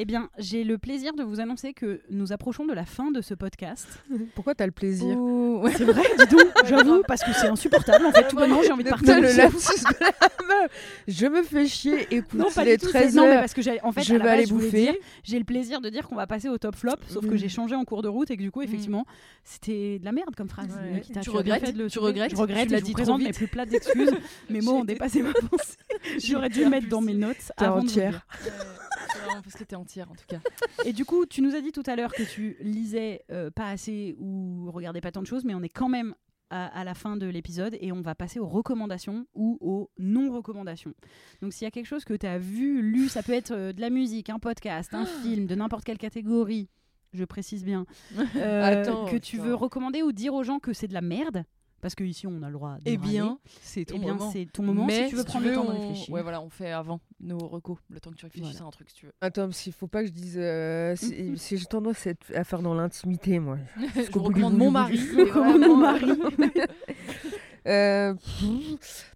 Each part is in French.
Eh bien, j'ai le plaisir de vous annoncer que nous approchons de la fin de ce podcast. Pourquoi t'as le plaisir C'est vrai, dis donc, j'avoue, parce que c'est insupportable. En fait, tout bonnement, j'ai envie de partir. le lapsus de la meuf. Je me fais chier. Écoute, Non, pas il est du tout. 13 c'est- Non, mais heures. parce que en fait, Je vais aller bouffer. J'ai le plaisir de dire qu'on va passer au top flop, sauf que Mm. j'ai changé en cours de route et que du coup, effectivement, c'était de la merde comme phrase. Ouais. Tu bien regrettes fait le Tu regrettes Je regrette. Tu et je vous présente mes plus plates excuses. Mes mots ont dépassé ma pensée. J'aurais dû le mettre dans mes notes T'es avant de parce que t'es entière en tout cas. Et du coup, tu nous as dit tout à l'heure que tu lisais euh, pas assez ou regardais pas tant de choses, mais on est quand même à, à la fin de l'épisode et on va passer aux recommandations ou aux non-recommandations. Donc s'il y a quelque chose que tu as vu, lu, ça peut être euh, de la musique, un podcast, un film, de n'importe quelle catégorie, je précise bien, euh, Attends, que tu putain. veux recommander ou dire aux gens que c'est de la merde, parce qu'ici on a le droit de Eh bien, c'est Eh ton bien, moment. c'est ton moment Mais si tu veux prendre le temps de on- réfléchir. Ouais, voilà, on fait avant nos recos, le temps que tu réfléchisses Voilà. à un truc si tu veux. Attends, qu'il faut pas que je dise. euh, si j'ai tendance à, faire dans l'intimité, moi. Je recommande mon mari. Je recommande mon mari. Euh,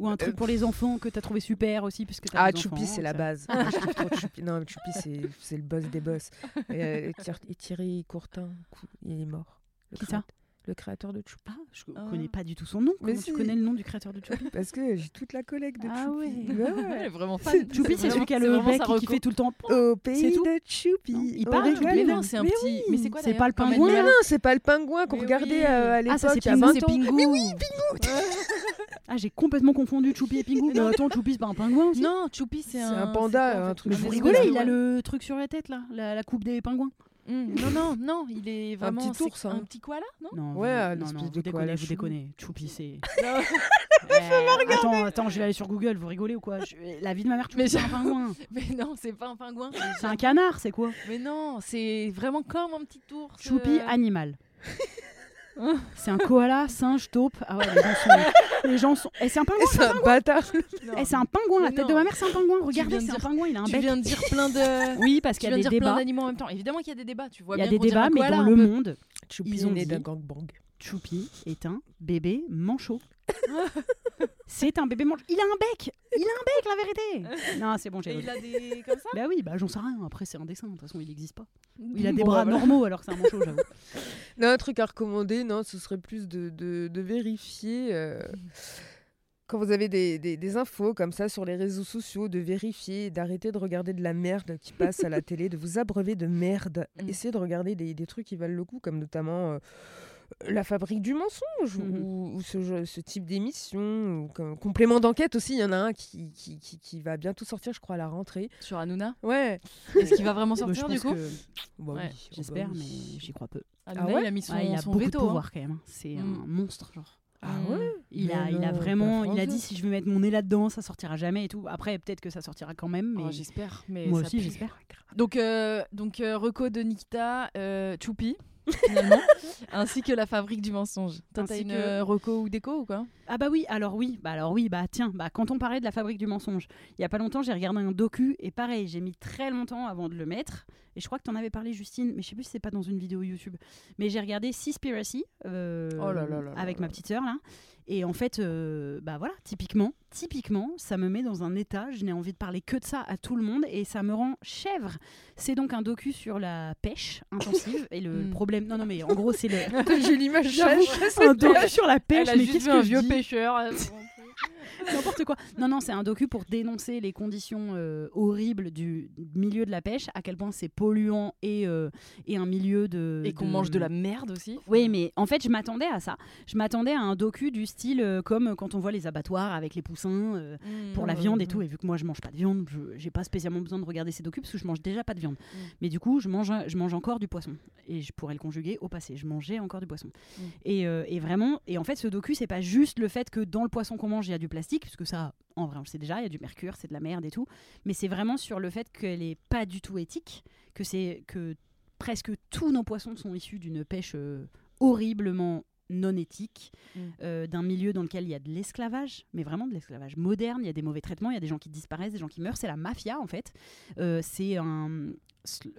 Ou un truc Euh, pour les enfants que tu as trouvé super aussi, puisque t'as Ah, des Choupi, c'est la ça- base. Choupi. Non, Choupi, c'est le boss des boss. Et, euh, Thierry- et Thierry Courtin, cou- il est mort. Qui créateur- Le créateur de Choupi. Ah, je Ah. connais pas du tout son nom. Mais Comment tu si. connais le nom du créateur de Choupi Parce que j'ai toute la collecte de Ah Choupi. ouais. Ouais, Elle ouais. est vraiment fan. C'est- Choupi, c'est celui qui a le bec qui fait tout le temps. Au pays de Choupi. Il parle, non, c'est un petit. Mais c'est quoi c'est pas le pingouin, Mais non, c'est pas le pingouin qu'on regardait euh, à Ah, l'époque. ça c'est il y a Pingou, 20 c'est ans. Pingou. Mais oui, Ah, j'ai complètement confondu Choupi et Pingou. Mais attends, Choupi, c'est pas un pingouin Non, Choupi, c'est C'est un. panda, un truc vous rigolez, il a le truc sur la tête là, la coupe des pingouins. Hum, Non, non, non, il est vraiment. petit c'est ours, hein. Un petit koala, non Non, Ouais, vous, une non, non, vous déconnez, vous déconnez. Choupi, c'est. Non. Euh, attends, attends, je vais aller sur Google. Vous rigolez ou quoi Je- La vie de ma mère, Choupi, Mais c'est un pingouin. Mais non, c'est pas un pingouin. C'est un canard, c'est quoi Mais non, c'est vraiment comme un petit ours. Choupi, euh, animal. c'est un koala, singe, taupe. Ah ouais, les gens sont. Les gens sont... Eh, c'est un pingouin C'est un bâtard. non. Eh, c'est un pingouin, la tête de ma mère, c'est un pingouin. Regardez, c'est un pingouin, il a un Tu bec. viens de dire plein de. Oui, parce Tu qu'il y viens a de des dire plein débats. d'animaux en même temps. Évidemment qu'il y a des débats. Tu vois Il y a bien des débats, mais koala, dans le peu. monde, Choupi Ils est ont d'un gangbang. Choupi est un bébé manchot. c'est un bébé manchot. Il a un bec Il a un bec, la vérité Non, c'est bon, j'ai Et il a des. comme ça Bah oui, bah j'en sais rien. Après, c'est un dessin. De toute façon, il n'existe pas. Il a des Bon, bras voilà. normaux alors que c'est un manchot, j'avoue. Non, un truc à recommander, non, ce serait plus de, de, de vérifier. euh, Quand vous avez des, des, des infos comme ça sur les réseaux sociaux, de vérifier, d'arrêter de regarder de la merde qui passe à la télé, de vous abreuver de merde. Mm. Essayez de regarder des, des trucs qui valent le coup, comme notamment euh, La Fabrique du mensonge Mhm. ou, ou ce, type d'émission. ou comme Complément d'enquête aussi, il y en a un qui, qui, qui, qui va bientôt sortir, je crois, à la rentrée. Sur Hanouna Ouais. Est-ce qu'il va vraiment je sortir du coup que- Bah Ouais, oui, oh bah J'espère, oui. mais j'y crois peu. Hanouna, ouais il a mis son, Ouais, il a son beaucoup veto. de hein. pouvoir quand même. hein. C'est Mm. un monstre, genre. Ah Mm. ouais Il Mais a, il a vraiment, il a dit si je veux mettre mon nez là-dedans, ça sortira jamais et tout. Après, peut-être que ça sortira quand même, mais Oh, j'espère. Mais moi ça aussi, j'espère. Donc, euh, donc euh, Reco de Nikita, euh, Choupi, finalement, ainsi que la fabrique du mensonge. Toi, t'as une que- euh, Reco ou déco ou quoi? Ah bah oui, alors oui, bah alors oui, bah tiens, bah quand on parlait de la fabrique du mensonge, il y a pas longtemps, j'ai regardé un docu et pareil, j'ai mis très longtemps avant de le mettre. Et je crois que tu en avais parlé, Justine, mais je sais plus si c'est pas dans une vidéo YouTube. Mais j'ai regardé Seaspiracy euh, Oh là là là avec là ma petite sœur là. Et en fait, euh, bah voilà, typiquement, typiquement, ça me met dans un état, je n'ai envie de parler que de ça à tout le monde et ça me rend chèvre. C'est donc un docu sur la pêche intensive et le Mm. problème. Non, non, mais en gros, c'est le. J'ai l'image J'avoue, un docu sur la pêche, Elle a mais juste vu un je vieux pêcheur. N'importe quoi. Non, non, c'est un docu pour dénoncer les conditions euh, horribles du milieu de la pêche, à quel point c'est polluant et, euh, et un milieu de. Et qu'on de- mange de la merde aussi. Oui, mais en fait, je m'attendais à ça. Je m'attendais à un docu du style euh, comme quand on voit les abattoirs avec les poussins euh, pour la Mm. viande et tout. Et vu que moi, je mange pas de viande, je j'ai pas spécialement besoin de regarder ces docus parce que je mange déjà pas de viande. Mais du coup, je mange, je mange encore du poisson. Et je pourrais le conjuguer au passé. Je mangeais encore du poisson. Et, et vraiment, et en fait, ce docu, c'est pas juste le fait que dans le poisson qu'on mange, il y a du plastique. puisque ça, en vrai, on le sait déjà, il y a du mercure, c'est de la merde et tout. Mais c'est vraiment sur le fait qu'elle est pas du tout éthique, que c'est que presque tous nos poissons sont issus d'une pêche euh, horriblement non éthique, Mm. euh, d'un milieu dans lequel il y a de l'esclavage, mais vraiment de l'esclavage moderne, il y a des mauvais traitements, il y a des gens qui disparaissent, des gens qui meurent, c'est la mafia en fait. Euh, c'est un,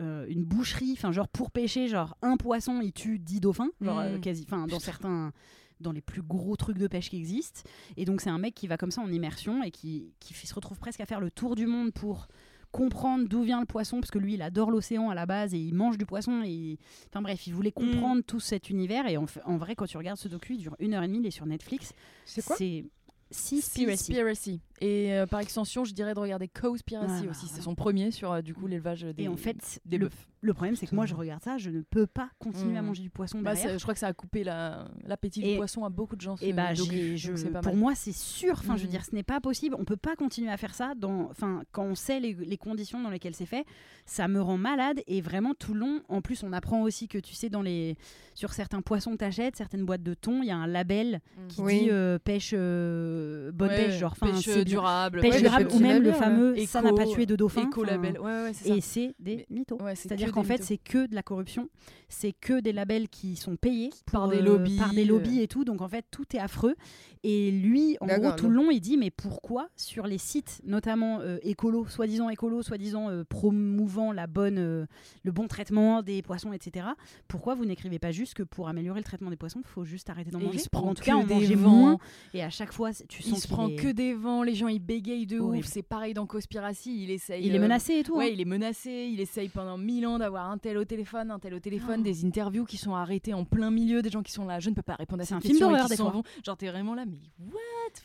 euh, une boucherie, enfin genre pour pêcher, genre un poisson, il tue 10 dauphins, genre Mm. quasi, enfin dans certains dans les plus gros trucs de pêche qui existent. Et donc c'est un mec qui va comme ça en immersion et qui, qui se retrouve presque à faire le tour du monde pour comprendre d'où vient le poisson, parce que lui, il adore l'océan à la base et il mange du poisson. Et... Enfin bref, il voulait comprendre tout cet univers. Et en, en vrai, quand tu regardes ce docu, il dure une heure et demie, il est sur Netflix. C'est quoi? C'est Seaspiracy. Et euh, par extension, je dirais de regarder Cowspiracy Voilà, aussi. C'est son premier sur euh, du coup l'élevage des, Et en fait, des le, bœufs. le problème, c'est que moi, je regarde ça, je ne peux pas continuer à Mm. manger du poisson Bah, derrière. je crois que ça a coupé la- l'appétit Et- du poisson à beaucoup de gens. Et bah, donc je- pas pour mal. moi, c'est sûr. Enfin, je veux Mhm. dire, ce n'est pas possible. On peut pas continuer à faire ça. Dans, enfin, quand on sait les, les conditions dans lesquelles c'est fait, ça me rend malade. Et vraiment, tout le long, en plus, on apprend aussi que tu sais, dans les, sur certains poissons que t'achètes, certaines boîtes de thon, il y a un label qui Oui. dit euh, pêche euh, bonne Ouais, pêche, genre, enfin, c'est durable. pêche Ouais, durable, ou même le là. fameux Éco- ça n'a pas tué de dauphin. Écolabel. Ouais, ouais. Et c'est des mythos. C'est-à-dire que qu'en fait, c'est que de la corruption. C'est que des labels qui sont payés Par pour, des euh, lobbies, par des euh. lobbies et tout. Donc en fait, tout est affreux. Et lui, en gros, tout le long, il dit mais pourquoi sur les sites, notamment euh, écolo, soi-disant écolo, soi-disant euh, promouvant la bonne, euh, le bon traitement des poissons, etc. Pourquoi vous n'écrivez pas juste que pour améliorer le traitement des poissons, il faut juste arrêter d'en il manger? se prend En tout cas, en manger moins. Et à chaque fois, tu Il sens se qu'il prend que des vents, les gens ils bégayent de Horrible. ouf. C'est pareil dans Cospiracy, il essaye. il est euh, menacé et tout. Ouais, hein. il est menacé, il essaye pendant mille ans d'avoir un tel au téléphone, un tel au téléphone, Oh. des interviews qui sont arrêtées en plein milieu, des gens qui sont là, je ne peux pas répondre à C'est cette un film question et d'horreur, qui des s'en fois. vont. Genre t'es vraiment là, mais what?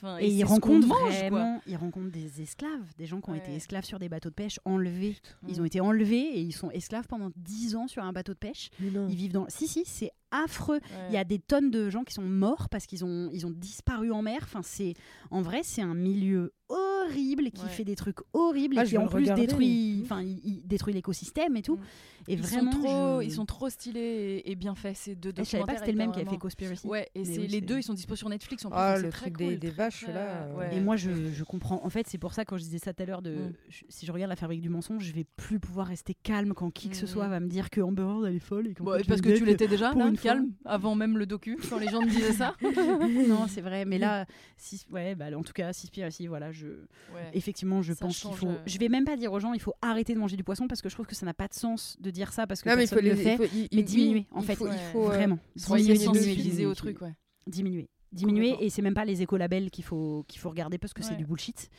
Enfin, Et, il c'est ce qu'on rencontre vraiment, il rencontre des esclaves, des gens qui ont été esclaves sur des bateaux de pêche, enlevés. Ils ont été enlevés et ils sont esclaves pendant 10 ans sur un bateau de pêche. Ils vivent dans. Si, si, c'est affreux. Ouais. Il y a des tonnes de gens qui sont morts parce qu'ils ont, ils ont disparu en mer. Enfin, c'est en vrai, c'est un milieu horrible qui Ouais. fait des trucs horribles Ah, et je qui en plus regarder. détruit, enfin, il, il détruit l'écosystème et tout. Mm. Et ils, vraiment, sont trop, je... ils sont trop stylés et, et bien faits ces deux Eh, je savais pas documentaires. que c'était le même qui avait fait Conspiracy. Ouais, et oui, les deux, ils sont dispo sur Netflix en plus. Ah, le très truc des- cool, des très, vaches, très- là, ouais. Et moi, je, je comprends. En fait, c'est pour ça, quand je disais ça tout à l'heure, de Mm. je- si je regarde la fabrique du mensonge, je vais plus pouvoir rester calme quand qui que ce Mm. soit va me dire que Amber Heard, elle est folle. Et qu'en Bon, fait, parce que tu l'étais déjà, calme, avant même le docu, quand les gens me disaient ça. non, c'est vrai. Mais là, si, ouais, bah, en tout cas, Seaspiracy, voilà, je, Ouais. effectivement, je Ça pense qu'il faut. euh. Je vais même pas dire aux gens, il faut arrêter de manger du poisson parce que je trouve que ça n'a pas de sens de dire ça parce que Non, mais il faut le fait. il faut- il- mais il- diminuer, en fait, faut- il faut, Vraiment. Soyez Diminuer, sensibilisés diminuer, au diminuer, truc, ouais. Diminuer. Diminuer. Complètement. Et c'est même pas les écolabels qu'il faut, qu'il faut regarder parce que c'est du bullshit.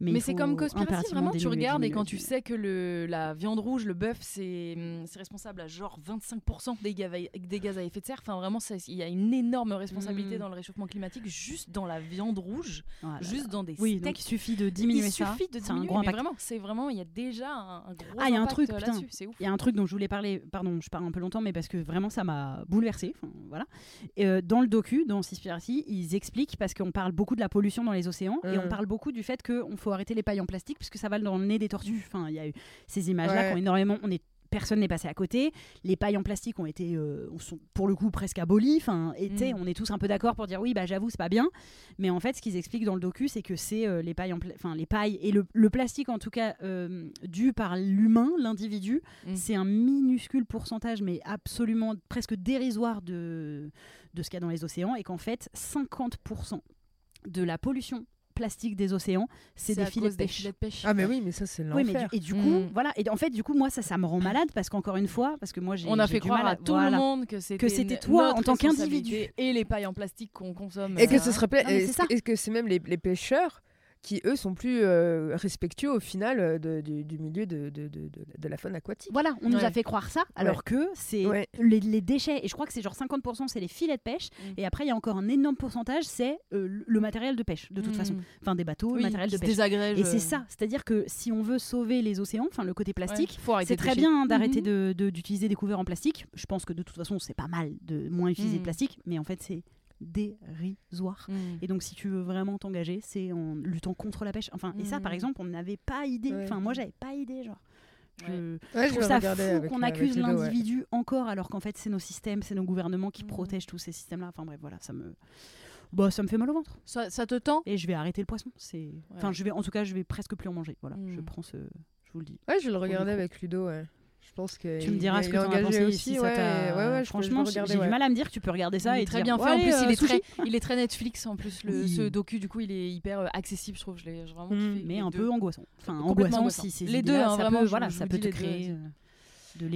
Mais, c'est comme impérativement vraiment, tu diminuer, regardes et diminuer, quand tu diminuer. sais que le, la viande rouge, le bœuf, c'est hum, responsable à genre 25% des, gaz à- des gaz à effet de serre. Enfin, vraiment, il y a une énorme responsabilité Mm. dans le réchauffement climatique juste dans la viande rouge, Voilà. juste dans des Oui, steaks. donc il suffit de diminuer il ça. suffit de c'est un diminuer, gros mais impact. vraiment, c'est vraiment, il y a déjà un, un gros Ah, il y a un impact, truc, là-dessus. Il y a un truc dont je voulais parler, pardon, je parle un peu longtemps, mais parce que vraiment ça m'a bouleversée. Enfin, voilà. Euh, dans le docu, dans Seaspiracy, ils expliquent, parce qu'on parle beaucoup de la pollution dans les océans, et on Mm. parle beaucoup du fait qu'il faut arrêter les pailles en plastique, puisque ça va dans le nez des tortues. Enfin, il y a eu ces images-là Ouais. qui ont énormément. On est Personne n'est passé à côté. Les pailles en plastique ont été, euh, sont pour le coup presque abolies. Enfin, sais, Mm. on est tous un peu d'accord pour dire oui, bah j'avoue, c'est pas bien. Mais en fait, ce qu'ils expliquent dans le docu, c'est que c'est euh, les pailles, enfin les pailles et le, le plastique en tout cas euh, dû par l'humain, l'individu, Mm. c'est un minuscule pourcentage, mais absolument presque dérisoire de de ce qu'il y a dans les océans, et qu'en fait, 50% de la pollution plastique des océans, c'est des filets de des pêche. filets de pêche. Ah, mais oui, mais ça, c'est Oui, mais l'enfer. du, et du coup, voilà. Et en fait, du coup, moi, ça, ça me rend malade parce qu'encore une fois, parce que moi, j'ai On a fait du croire mal à tout voilà. le monde que c'était toi, notre en tant qu'individu. et les pailles en plastique qu'on consomme. Et que euh, ce serait c'est ça. que- est-ce que c'est même les, les pêcheurs qui, eux, sont plus euh, respectueux au final euh, de- du, du milieu de, de, de, de- de la faune aquatique Voilà, on nous a fait croire ça, alors que c'est Ouais. les, les déchets, et je crois que c'est genre 50%, c'est les filets de pêche, Mm. et après, il y a encore un énorme pourcentage, c'est euh, le- matériel de pêche, de toute mm. façon. Enfin, des bateaux, Oui, le matériel de pêche. désagrège, Et c'est ça, c'est-à-dire que si on veut sauver les océans, enfin, le côté plastique, C'est très bien hein, d'arrêter de- de- d'utiliser des couverts en plastique. Je pense que de toute façon, c'est pas mal de moins utiliser de plastique, mais en fait, c'est dérisoire. Mm. Et donc, si tu veux vraiment t'engager, c'est en luttant contre la pêche. Enfin, et ça, par Mhm. exemple, on n'avait pas idée. Ouais. Enfin, moi, j'avais pas idée, genre. Je, Ouais. Je je trouve ça fou qu'on accuse ouais. l'individu encore, alors qu'en fait, c'est nos systèmes, c'est nos gouvernements qui Mhm. protègent tous ces systèmes-là. Enfin, bref, voilà, ça me. Bah, ça me fait mal au ventre. Ça, ça te tend? Et je vais arrêter le poisson. C'est. Enfin, je vais. En tout cas, je vais presque plus en manger. Voilà. Je Mm. prends ce. Je vous le dis. Ouais, je vais le regarder avec Ludo. Ouais. Je pense que Tu me diras ce que t'en as engagé pensé aussi. si ouais, ouais, ouais, Franchement, j'ai du mal à me dire que tu peux regarder ça il est très bien fait. en plus, euh, il est très, il est très Netflix. En plus, le, ce docu, du coup, il est hyper euh, accessible, je trouve. Je l'ai vraiment Mm. kiffé. mais un peu angoissant. Enfin, angoissant si ces Les deux, hein, ça vraiment, voilà, ça peut te créer euh, de Euh,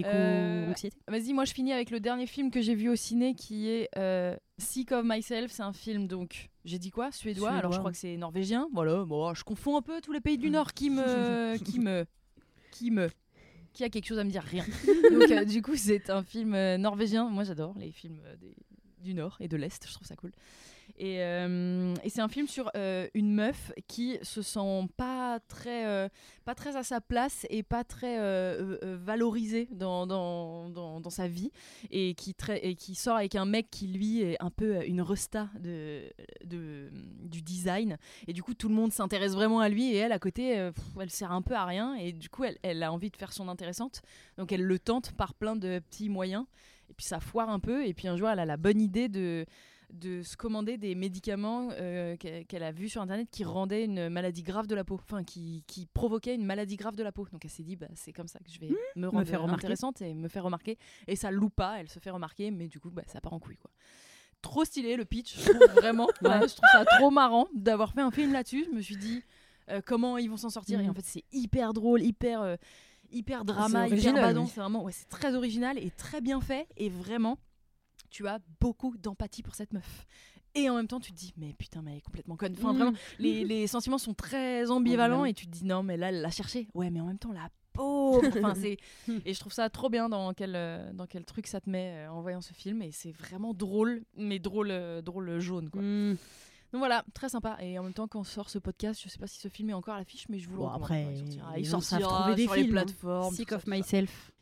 l'éco-anxiété. Vas-y, moi je finis avec le dernier film que j'ai vu au ciné qui est euh, Sick of Myself. C'est un film donc, j'ai dit quoi? Suédois. Alors je crois que c'est norvégien. Voilà, bon, je confonds un peu tous les pays du Nord qui me. qui me. qui me. Qui a quelque chose à me dire Rien. Donc euh, du coup, c'est un film euh, norvégien. Moi j'adore les films euh, des- du Nord et de l'Est, je trouve ça cool. Et, euh, et c'est un film sur euh, une meuf qui se sent pas très, euh, pas très à sa place et pas très valorisée dans, dans, dans, sa vie et qui, et qui sort avec un mec qui lui est un peu une resta de, de, du design. Et du coup, tout le monde s'intéresse vraiment à lui et elle, à côté, elle sert un peu à rien et du coup, elle, elle a envie de faire son intéressante. Donc elle le tente par plein de petits moyens. Et puis ça foire un peu. Et puis un jour, elle a la bonne idée de, de se commander des médicaments euh, qu'elle a vus sur Internet qui rendaient une maladie grave de la peau. Enfin, qui, qui provoquaient une maladie grave de la peau. Donc elle s'est dit, bah, c'est comme ça que je vais me rendre faire intéressante et me faire remarquer. Et ça loue pas, elle se fait remarquer. Mais du coup, bah, ça part en couille. Quoi. Trop stylé le pitch, je trouve vraiment. Ouais, je trouve ça trop marrant d'avoir fait un film là-dessus. Je me suis dit, euh, comment ils vont s'en sortir. Et Mhm. en fait, c'est hyper drôle, hyper, euh, hyper drama, hyper badant. C'est vraiment, ouais, c'est très original et très bien fait. Et vraiment, tu as beaucoup d'empathie pour cette meuf. Et en même temps, tu te dis, mais putain, mais elle est complètement conne. Enfin, Mhm. vraiment, les, les sentiments sont très ambivalents et tu te dis, non, mais là, elle l'a cherché. Ouais, mais en même temps, la pauvre. Enfin. Et je trouve ça trop bien dans quel, euh, dans quel truc ça te met euh, en voyant ce film. Et c'est vraiment drôle, mais drôle, euh, drôle jaune, quoi. Mm. Donc voilà, très sympa. Et en même temps, quand sort ce podcast, je sais pas si ce film est encore à l'affiche, mais je vous le Bon, après, il sortira, savent sortira trouver des sur les films, hein. plateformes. Sick of myself.